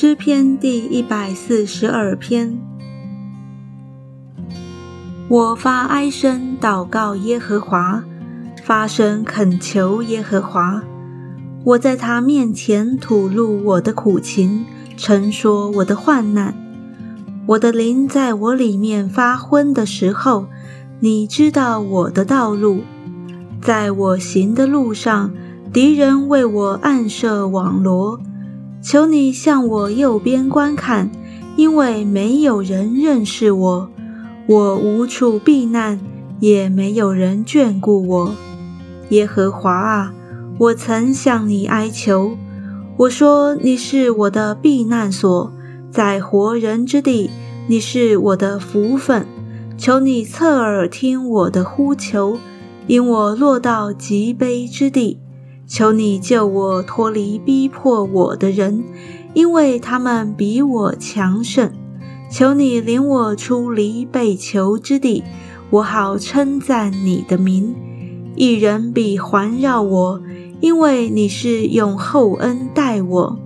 诗篇第一百四十二篇。我发哀声祷告耶和华，发声恳求耶和华。我在他面前吐露我的苦情，陈说我的患难。我的灵在我里面发昏的时候，你知道我的道路。在我行的路上，敌人为我暗设网罗。求你向我右边观看，因为没有人认识我，我无处避难，也没有人眷顾我。耶和华啊，我曾向你哀求，我说你是我的避难所，在活人之地，你是我的福分。求你侧耳听我的呼求，因我落到极悲之地。求你救我脱离逼迫我的人，因为他们比我强盛。求你领我出离被囚之地，我好称赞你的名。一人必环绕我，因为你是用厚恩待我。